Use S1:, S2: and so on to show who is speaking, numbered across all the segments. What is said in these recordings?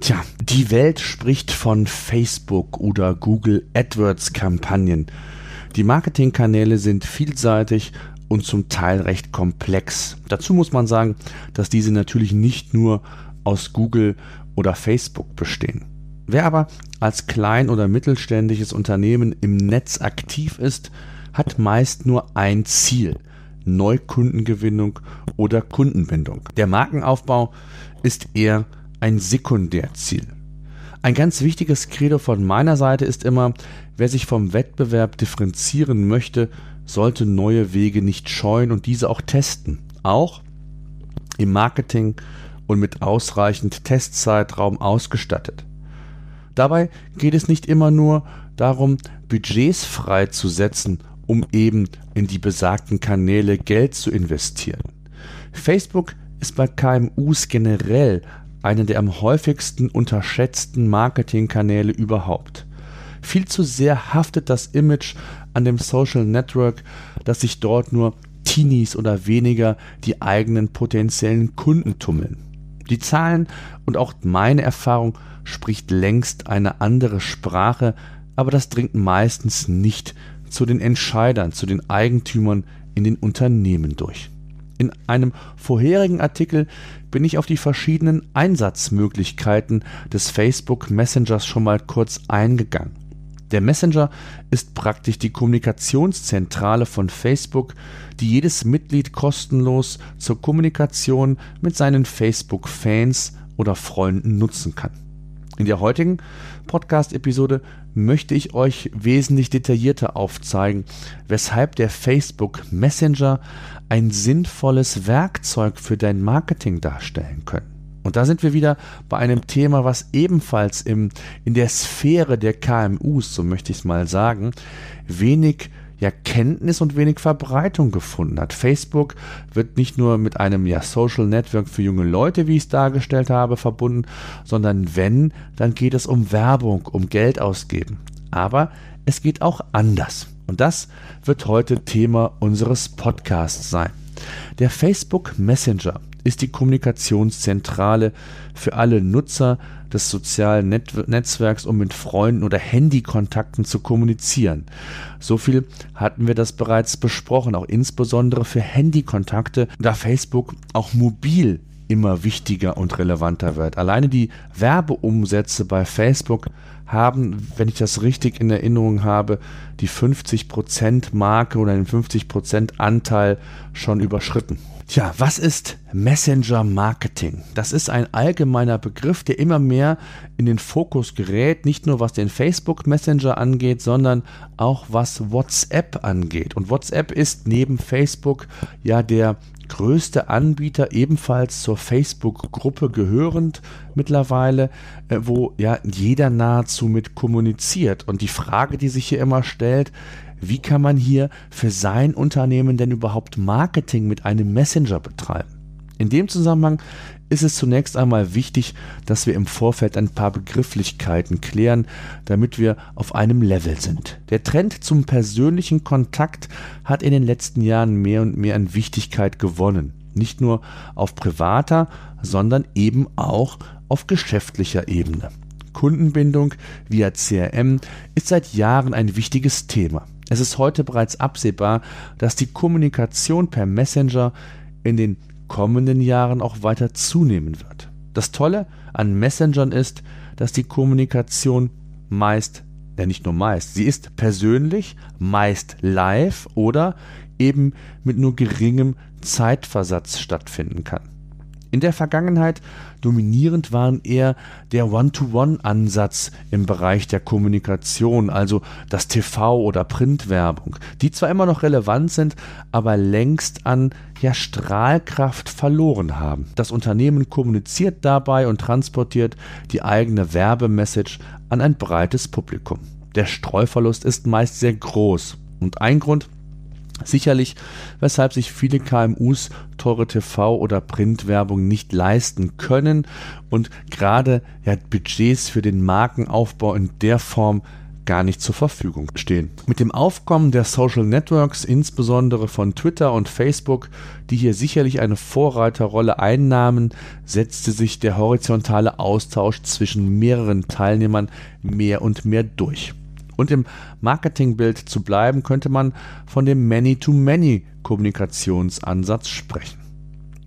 S1: Tja, die Welt spricht von Facebook oder Google AdWords-Kampagnen. Die Marketingkanäle sind vielseitig und zum Teil recht komplex. Dazu muss man sagen, dass diese natürlich nicht nur aus Google oder Facebook bestehen. Wer aber als klein oder mittelständisches Unternehmen im Netz aktiv ist, hat meist nur ein Ziel, Neukundengewinnung oder Kundenbindung. Der Markenaufbau ist eher ein Sekundärziel. Ein ganz wichtiges Credo von meiner Seite ist immer, wer sich vom Wettbewerb differenzieren möchte, sollte neue Wege nicht scheuen und diese auch testen. Auch im Marketing und mit ausreichend Testzeitraum ausgestattet. Dabei geht es nicht immer nur darum, Budgets freizusetzen um eben in die besagten Kanäle Geld zu investieren. Facebook ist bei KMUs generell einer der am häufigsten unterschätzten Marketingkanäle überhaupt. Viel zu sehr haftet das Image an dem Social Network, dass sich dort nur Teenies oder weniger die eigenen potenziellen Kunden tummeln. Die Zahlen und auch meine Erfahrung spricht längst eine andere Sprache, aber das dringt meistens nicht zu den Entscheidern, zu den Eigentümern in den Unternehmen durch. In einem vorherigen Artikel bin ich auf die verschiedenen Einsatzmöglichkeiten des Facebook Messengers schon mal kurz eingegangen. Der Messenger ist praktisch die Kommunikationszentrale von Facebook, die jedes Mitglied kostenlos zur Kommunikation mit seinen Facebook-Fans oder Freunden nutzen kann. In der heutigen Podcast-Episode möchte ich euch wesentlich detaillierter aufzeigen, weshalb der Facebook Messenger ein sinnvolles Werkzeug für dein Marketing darstellen können. Und da sind wir wieder bei einem Thema, was ebenfalls im, in der Sphäre der KMUs, so möchte ich es mal sagen, wenig ja Kenntnis und wenig Verbreitung gefunden hat. Facebook wird nicht nur mit einem ja Social Network für junge Leute, wie ich es dargestellt habe, verbunden, sondern wenn, dann geht es um Werbung, um Geld ausgeben. Aber es geht auch anders. Und das wird heute Thema unseres Podcasts sein. Der Facebook Messenger ist die Kommunikationszentrale für alle Nutzer des sozialen Net Netzwerks, um mit Freunden oder Handykontakten zu kommunizieren. So viel hatten wir das bereits besprochen, auch insbesondere für Handykontakte, da Facebook auch mobil immer wichtiger und relevanter wird. Alleine die Werbeumsätze bei Facebook haben, wenn ich das richtig in Erinnerung habe, die 50% Marke oder den 50% Anteil schon überschritten. Tja, was ist Messenger Marketing? Das ist ein allgemeiner Begriff, der immer mehr in den Fokus gerät, nicht nur was den Facebook Messenger angeht, sondern auch was WhatsApp angeht. Und WhatsApp ist neben Facebook ja der größte Anbieter ebenfalls zur Facebook-Gruppe gehörend mittlerweile, äh, wo ja jeder nahezu mit kommuniziert. Und die Frage, die sich hier immer stellt, wie kann man hier für sein Unternehmen denn überhaupt Marketing mit einem Messenger betreiben? In dem Zusammenhang ist es zunächst einmal wichtig, dass wir im Vorfeld ein paar Begrifflichkeiten klären, damit wir auf einem Level sind. Der Trend zum persönlichen Kontakt hat in den letzten Jahren mehr und mehr an Wichtigkeit gewonnen. Nicht nur auf privater, sondern eben auch auf geschäftlicher Ebene. Kundenbindung via CRM ist seit Jahren ein wichtiges Thema. Es ist heute bereits absehbar, dass die Kommunikation per Messenger in den kommenden Jahren auch weiter zunehmen wird. Das Tolle an Messengern ist, dass die Kommunikation meist, ja nicht nur meist, sie ist persönlich, meist live oder eben mit nur geringem Zeitversatz stattfinden kann. In der Vergangenheit dominierend waren eher der One-to-One-Ansatz im Bereich der Kommunikation, also das TV- oder Printwerbung, die zwar immer noch relevant sind, aber längst an ja, Strahlkraft verloren haben. Das Unternehmen kommuniziert dabei und transportiert die eigene Werbemessage an ein breites Publikum. der Streuverlust ist meist sehr groß. Und ein Grund, Sicherlich, weshalb sich viele KMUs teure TV- oder Printwerbung nicht leisten können und gerade ja, Budgets für den Markenaufbau in der Form gar nicht zur Verfügung stehen. Mit dem Aufkommen der Social Networks, insbesondere von Twitter und Facebook, die hier sicherlich eine Vorreiterrolle einnahmen, setzte sich der horizontale Austausch zwischen mehreren Teilnehmern mehr und mehr durch. Und im Marketingbild zu bleiben, könnte man von dem Many-to-Many-Kommunikationsansatz sprechen.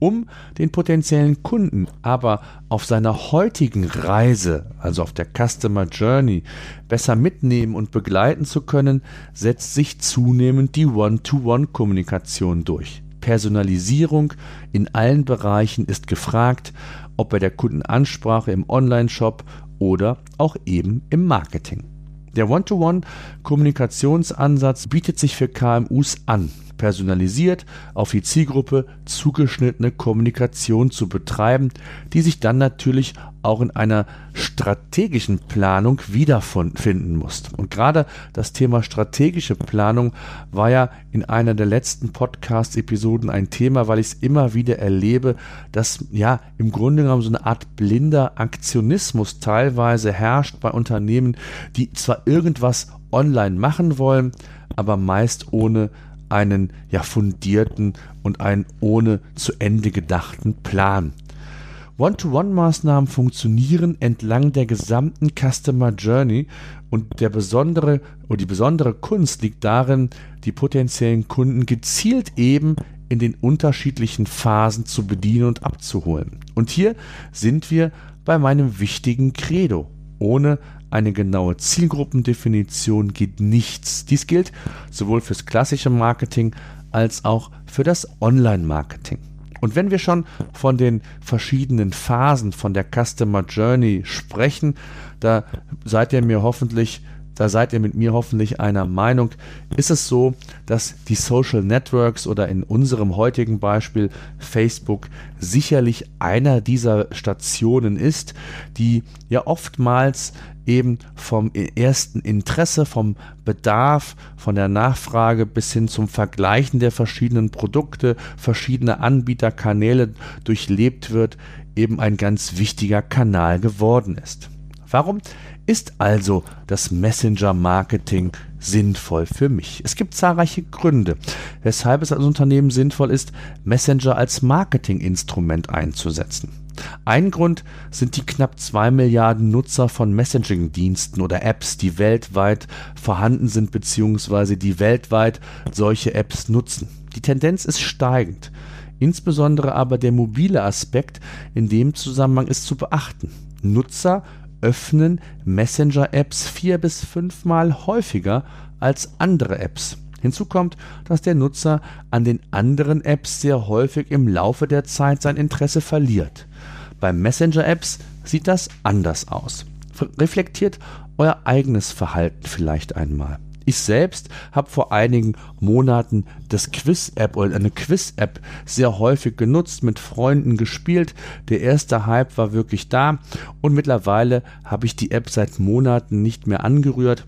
S1: Um den potenziellen Kunden aber auf seiner heutigen Reise, also auf der Customer Journey, besser mitnehmen und begleiten zu können, setzt sich zunehmend die One-to-One-Kommunikation durch. Personalisierung in allen Bereichen ist gefragt, ob bei der Kundenansprache im Online-Shop oder auch eben im Marketing. Der One-to-One-Kommunikationsansatz bietet sich für KMUs an, personalisiert auf die Zielgruppe zugeschnittene Kommunikation zu betreiben, die sich dann natürlich auch in einer strategischen Planung wiederfinden muss. Und gerade das Thema strategische Planung war ja in einer der letzten Podcast-Episoden ein Thema, weil ich es immer wieder erlebe, dass ja im Grunde genommen so eine Art blinder Aktionismus teilweise herrscht bei Unternehmen, die zwar irgendwas online machen wollen, aber meist ohne einen ja fundierten und einen ohne zu Ende gedachten Plan. One-to-One-Maßnahmen funktionieren entlang der gesamten Customer Journey und der besondere oder die besondere Kunst liegt darin, die potenziellen Kunden gezielt eben in den unterschiedlichen Phasen zu bedienen und abzuholen. Und hier sind wir bei meinem wichtigen Credo. Ohne eine genaue Zielgruppendefinition geht nichts. Dies gilt sowohl fürs klassische Marketing als auch für das Online-Marketing. Und wenn wir schon von den verschiedenen Phasen von der Customer Journey sprechen, da seid ihr mir hoffentlich da seid ihr mit mir hoffentlich einer Meinung, ist es so, dass die Social Networks oder in unserem heutigen Beispiel Facebook sicherlich einer dieser Stationen ist, die ja oftmals eben vom ersten Interesse, vom Bedarf, von der Nachfrage bis hin zum Vergleichen der verschiedenen Produkte, verschiedener Anbieterkanäle durchlebt wird, eben ein ganz wichtiger Kanal geworden ist. Warum ist also das Messenger-Marketing sinnvoll für mich? Es gibt zahlreiche Gründe, weshalb es als Unternehmen sinnvoll ist, Messenger als Marketinginstrument einzusetzen. Ein Grund sind die knapp zwei Milliarden Nutzer von Messaging-Diensten oder Apps, die weltweit vorhanden sind bzw. die weltweit solche Apps nutzen. Die Tendenz ist steigend. Insbesondere aber der mobile Aspekt in dem Zusammenhang ist zu beachten. Nutzer öffnen Messenger-Apps vier bis fünfmal häufiger als andere Apps. Hinzu kommt, dass der Nutzer an den anderen Apps sehr häufig im Laufe der Zeit sein Interesse verliert. Bei Messenger-Apps sieht das anders aus. Reflektiert euer eigenes Verhalten vielleicht einmal. Ich selbst habe vor einigen Monaten das Quiz-App oder eine Quiz-App sehr häufig genutzt, mit Freunden gespielt. Der erste Hype war wirklich da und mittlerweile habe ich die App seit Monaten nicht mehr angerührt.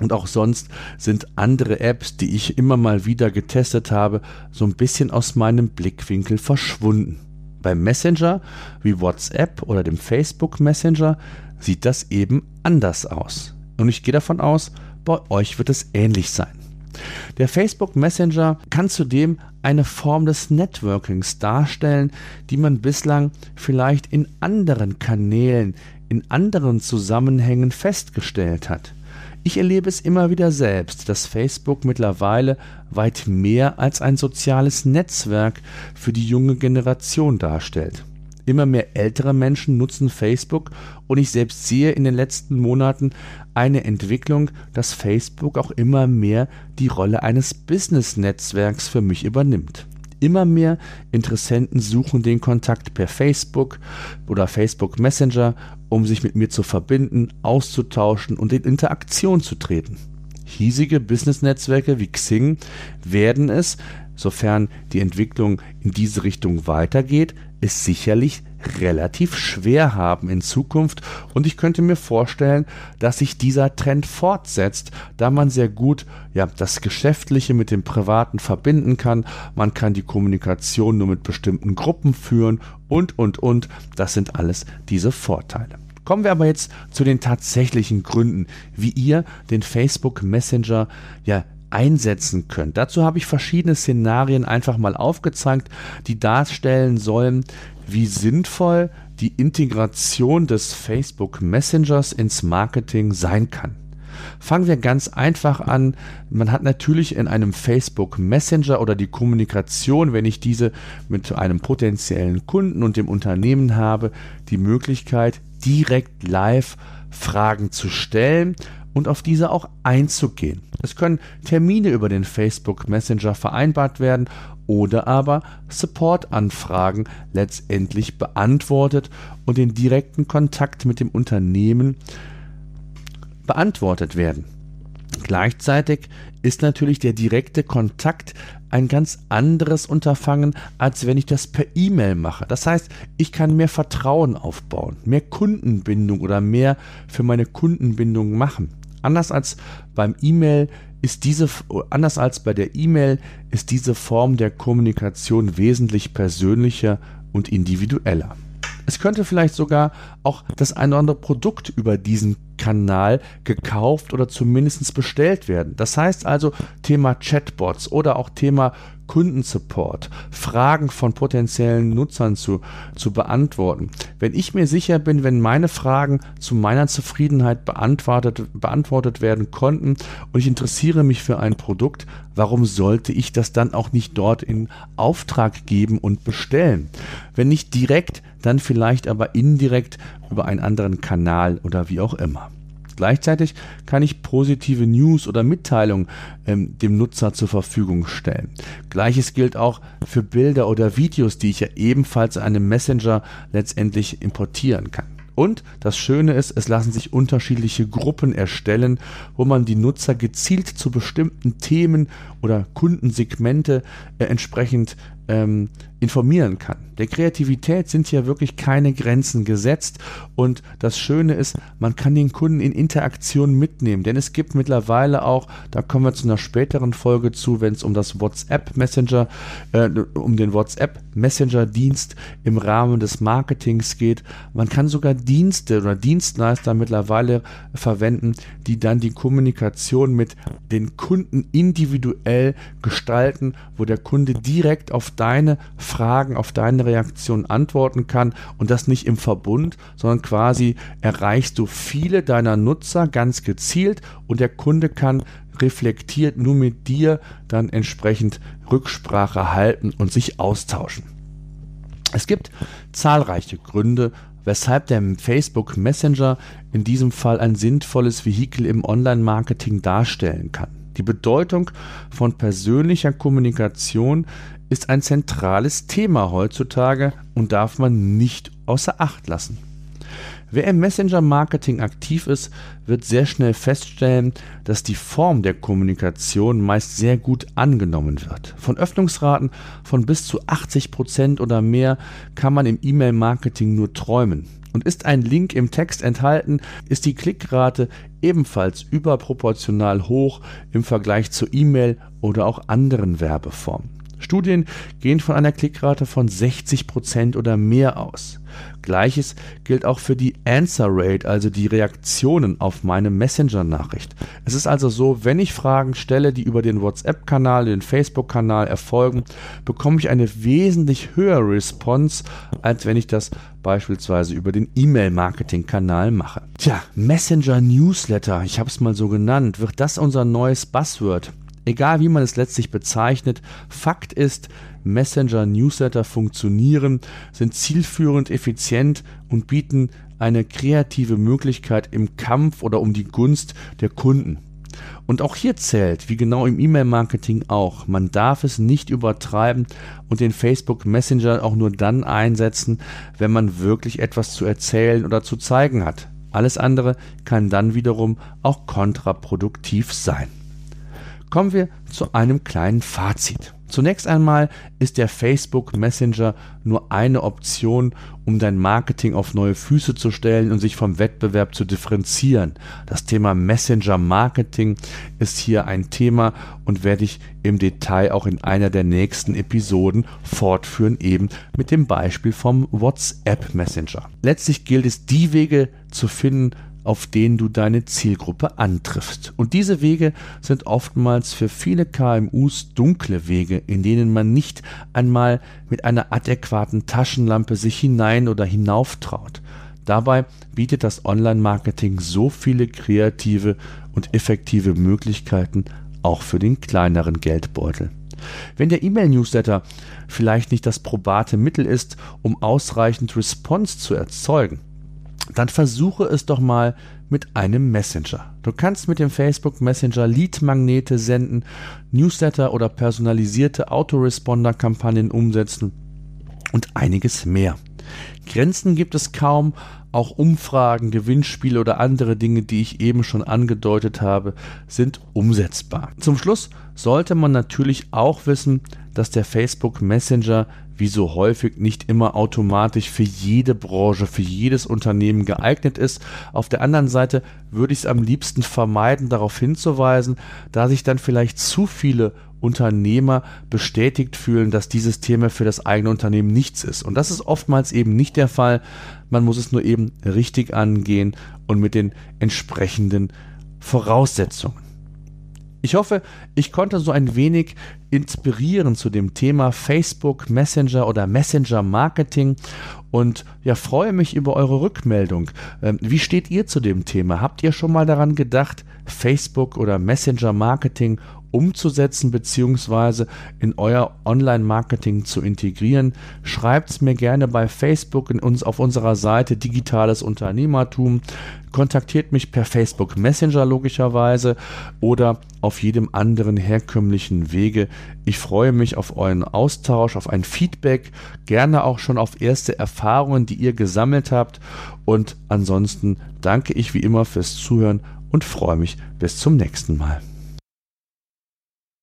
S1: Und auch sonst sind andere Apps, die ich immer mal wieder getestet habe, so ein bisschen aus meinem Blickwinkel verschwunden. Beim Messenger wie WhatsApp oder dem Facebook Messenger sieht das eben anders aus. Und ich gehe davon aus, bei euch wird es ähnlich sein. Der Facebook Messenger kann zudem eine Form des Networkings darstellen, die man bislang vielleicht in anderen Kanälen, in anderen Zusammenhängen festgestellt hat. Ich erlebe es immer wieder selbst, dass Facebook mittlerweile weit mehr als ein soziales Netzwerk für die junge Generation darstellt. Immer mehr ältere Menschen nutzen Facebook und ich selbst sehe in den letzten Monaten eine Entwicklung, dass Facebook auch immer mehr die Rolle eines Business-Netzwerks für mich übernimmt. Immer mehr Interessenten suchen den Kontakt per Facebook oder Facebook Messenger, um sich mit mir zu verbinden, auszutauschen und in Interaktion zu treten. Hiesige Business-Netzwerke wie Xing werden es, sofern die Entwicklung in diese Richtung weitergeht, es sicherlich relativ schwer haben in Zukunft. Und ich könnte mir vorstellen, dass sich dieser Trend fortsetzt, da man sehr gut ja das Geschäftliche mit dem Privaten verbinden kann, man kann die Kommunikation nur mit bestimmten Gruppen führen und und und, das sind alles diese Vorteile. Kommen wir aber jetzt zu den tatsächlichen Gründen, wie ihr den Facebook Messenger ja einsetzen könnt. Dazu habe ich verschiedene Szenarien einfach mal aufgezeigt, die darstellen sollen, wie sinnvoll die Integration des Facebook Messengers ins Marketing sein kann. Fangen wir ganz einfach an. Man hat natürlich in einem Facebook Messenger oder die Kommunikation, wenn ich diese mit einem potenziellen Kunden und dem Unternehmen habe, die Möglichkeit, direkt live Fragen zu stellen und auf diese auch einzugehen. Es können Termine über den Facebook Messenger vereinbart werden oder aber Support-Anfragen letztendlich beantwortet und den direkten Kontakt mit dem Unternehmen beantwortet werden. Gleichzeitig ist natürlich der direkte Kontakt ein ganz anderes Unterfangen, als wenn ich das per E-Mail mache. Das heißt, ich kann mehr Vertrauen aufbauen, mehr Kundenbindung oder mehr für meine Kundenbindung machen. Anders als beim E-Mail ist diese anders als bei der E-Mail ist diese Form der Kommunikation wesentlich persönlicher und individueller. Es könnte vielleicht sogar auch das ein oder andere Produkt über diesen Kanal gekauft oder zumindest bestellt werden. Das heißt also Thema Chatbots oder auch Thema Kundensupport, Fragen von potenziellen Nutzern zu, zu beantworten. Wenn ich mir sicher bin, wenn meine Fragen zu meiner Zufriedenheit beantwortet, beantwortet werden konnten und ich interessiere mich für ein Produkt, warum sollte ich das dann auch nicht dort in Auftrag geben und bestellen? Wenn nicht direkt, dann vielleicht aber indirekt über einen anderen Kanal oder wie auch immer. Gleichzeitig kann ich positive News oder Mitteilungen ähm, dem Nutzer zur Verfügung stellen. Gleiches gilt auch für Bilder oder Videos, die ich ja ebenfalls in einem Messenger letztendlich importieren kann. Und das Schöne ist, es lassen sich unterschiedliche Gruppen erstellen, wo man die Nutzer gezielt zu bestimmten Themen oder Kundensegmente äh, entsprechend ähm, informieren kann. Der Kreativität sind hier wirklich keine Grenzen gesetzt und das Schöne ist, man kann den Kunden in Interaktion mitnehmen, denn es gibt mittlerweile auch, da kommen wir zu einer späteren Folge zu, wenn es um das WhatsApp Messenger, äh, um den WhatsApp Messenger Dienst im Rahmen des Marketings geht. Man kann sogar Dienste oder Dienstleister mittlerweile verwenden, die dann die Kommunikation mit den Kunden individuell gestalten, wo der Kunde direkt auf deine Fragen, auf deine Reaktion antworten kann und das nicht im Verbund, sondern quasi erreichst du viele deiner Nutzer ganz gezielt und der Kunde kann reflektiert nur mit dir dann entsprechend Rücksprache halten und sich austauschen. Es gibt zahlreiche Gründe, weshalb der Facebook Messenger in diesem Fall ein sinnvolles Vehikel im Online-Marketing darstellen kann. Die Bedeutung von persönlicher Kommunikation ist ein zentrales Thema heutzutage und darf man nicht außer Acht lassen. Wer im Messenger-Marketing aktiv ist, wird sehr schnell feststellen, dass die Form der Kommunikation meist sehr gut angenommen wird. Von Öffnungsraten von bis zu 80 Prozent oder mehr kann man im E-Mail-Marketing nur träumen. Und ist ein Link im Text enthalten, ist die Klickrate ebenfalls überproportional hoch im Vergleich zu E-Mail oder auch anderen Werbeformen. Studien gehen von einer Klickrate von 60% oder mehr aus. Gleiches gilt auch für die Answer Rate, also die Reaktionen auf meine Messenger-Nachricht. Es ist also so, wenn ich Fragen stelle, die über den WhatsApp-Kanal, den Facebook-Kanal erfolgen, bekomme ich eine wesentlich höhere Response, als wenn ich das beispielsweise über den E-Mail-Marketing-Kanal mache. Tja, Messenger-Newsletter, ich habe es mal so genannt, wird das unser neues Buzzword? Egal wie man es letztlich bezeichnet, Fakt ist, Messenger-Newsletter funktionieren, sind zielführend, effizient und bieten eine kreative Möglichkeit im Kampf oder um die Gunst der Kunden. Und auch hier zählt, wie genau im E-Mail-Marketing auch, man darf es nicht übertreiben und den Facebook Messenger auch nur dann einsetzen, wenn man wirklich etwas zu erzählen oder zu zeigen hat. Alles andere kann dann wiederum auch kontraproduktiv sein. Kommen wir zu einem kleinen Fazit. Zunächst einmal ist der Facebook Messenger nur eine Option, um dein Marketing auf neue Füße zu stellen und sich vom Wettbewerb zu differenzieren. Das Thema Messenger Marketing ist hier ein Thema und werde ich im Detail auch in einer der nächsten Episoden fortführen, eben mit dem Beispiel vom WhatsApp Messenger. Letztlich gilt es, die Wege zu finden, auf denen du deine Zielgruppe antriffst. Und diese Wege sind oftmals für viele KMUs dunkle Wege, in denen man nicht einmal mit einer adäquaten Taschenlampe sich hinein oder hinauf traut. Dabei bietet das Online-Marketing so viele kreative und effektive Möglichkeiten auch für den kleineren Geldbeutel. Wenn der E-Mail-Newsletter vielleicht nicht das probate Mittel ist, um ausreichend Response zu erzeugen, dann versuche es doch mal mit einem Messenger. Du kannst mit dem Facebook Messenger Lead-Magnete senden, Newsletter oder personalisierte Autoresponder-Kampagnen umsetzen und einiges mehr. Grenzen gibt es kaum, auch Umfragen, Gewinnspiele oder andere Dinge, die ich eben schon angedeutet habe, sind umsetzbar. Zum Schluss sollte man natürlich auch wissen, dass der Facebook Messenger wie so häufig nicht immer automatisch für jede Branche, für jedes Unternehmen geeignet ist. Auf der anderen Seite würde ich es am liebsten vermeiden, darauf hinzuweisen, da sich dann vielleicht zu viele Unternehmer bestätigt fühlen, dass dieses Thema für das eigene Unternehmen nichts ist. Und das ist oftmals eben nicht der Fall. Man muss es nur eben richtig angehen und mit den entsprechenden Voraussetzungen. Ich hoffe, ich konnte so ein wenig inspirieren zu dem Thema Facebook Messenger oder Messenger Marketing und ja, freue mich über eure Rückmeldung. Ähm, wie steht ihr zu dem Thema? Habt ihr schon mal daran gedacht, Facebook oder Messenger Marketing umzusetzen bzw. in euer Online-Marketing zu integrieren. Schreibt es mir gerne bei Facebook in uns auf unserer Seite Digitales Unternehmertum. Kontaktiert mich per Facebook Messenger logischerweise oder auf jedem anderen herkömmlichen Wege. Ich freue mich auf euren Austausch, auf ein Feedback, gerne auch schon auf erste Erfahrungen, die ihr gesammelt habt. Und ansonsten danke ich wie immer fürs Zuhören und freue mich bis zum nächsten Mal.